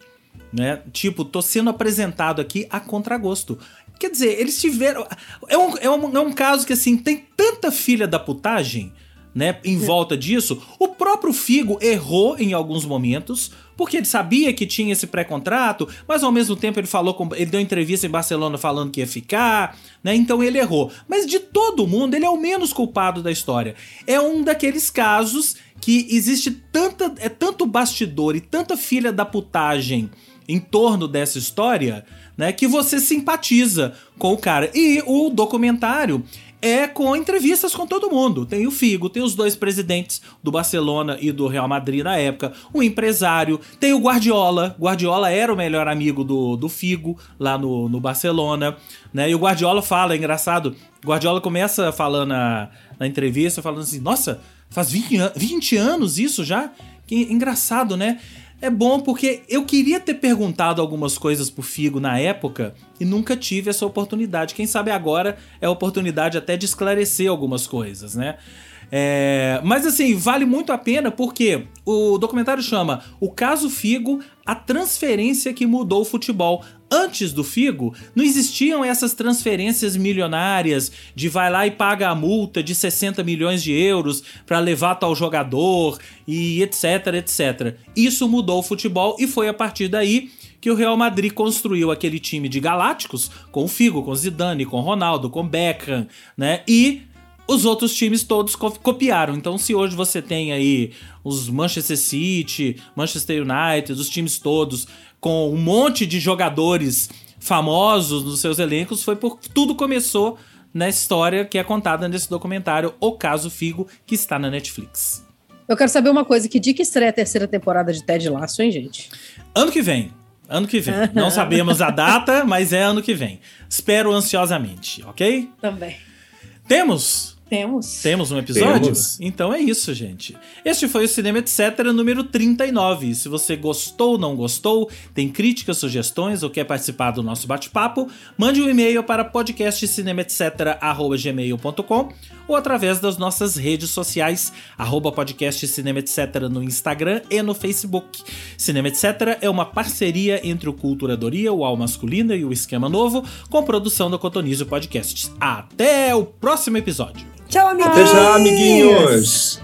S1: né? Tipo, tô sendo apresentado aqui a contragosto. Quer dizer, eles tiveram. É um, é, um, é um caso que, assim, tem tanta filha da putagem, né, em é. volta disso. O próprio Figo errou em alguns momentos, porque ele sabia que tinha esse pré-contrato, mas ao mesmo tempo ele falou com, ele deu entrevista em Barcelona falando que ia ficar, né? Então ele errou. Mas de todo mundo, ele é o menos culpado da história. É um daqueles casos que existe tanta é tanto bastidor e tanta filha da putagem em torno dessa história, né, que você simpatiza com o cara. E o documentário é com entrevistas com todo mundo. Tem o Figo, tem os dois presidentes do Barcelona e do Real Madrid na época, o empresário, tem o Guardiola. Guardiola era o melhor amigo do, do Figo lá no, no Barcelona, né? E o Guardiola fala, é engraçado, Guardiola começa falando na, na entrevista, falando assim: nossa Faz 20, 20 anos isso já? Que engraçado, né? É bom porque eu queria ter perguntado algumas coisas pro Figo na época e nunca tive essa oportunidade. Quem sabe agora é a oportunidade até de esclarecer algumas coisas, né? É, mas assim, vale muito a pena porque o documentário chama O Caso Figo, a transferência que mudou o futebol. Antes do Figo, não existiam essas transferências milionárias de vai lá e paga a multa de 60 milhões de euros para levar tal jogador e etc, etc. Isso mudou o futebol e foi a partir daí que o Real Madrid construiu aquele time de galácticos com o Figo, com Zidane, com Ronaldo, com Beckham, né? E os outros times todos copiaram. Então, se hoje você tem aí os Manchester City, Manchester United, os times todos com um monte de jogadores famosos nos seus elencos, foi por tudo começou na história que é contada nesse documentário O Caso Figo, que está na Netflix.
S2: Eu quero saber uma coisa, que dia que estreia a terceira temporada de Ted Lasso, hein, gente?
S1: Ano que vem. Ano que vem. Não sabemos a data, mas é ano que vem. Espero ansiosamente, ok?
S2: Também.
S1: Temos
S2: temos.
S1: Temos um episódio? Temos. Então é isso, gente. Este foi o Cinema Etc. número 39. Se você gostou ou não gostou, tem críticas, sugestões ou quer participar do nosso bate-papo, mande um e-mail para podcastcinemaetc.gmail.com ou através das nossas redes sociais, arroba podcast Cinema Etc. no Instagram e no Facebook. Cinema Etc. é uma parceria entre o Culturadoria, o Al Masculina e o Esquema Novo, com produção da Cotonizio Podcasts. Até o próximo episódio!
S3: Tchau, amiguinhos!
S4: Amiguinhos!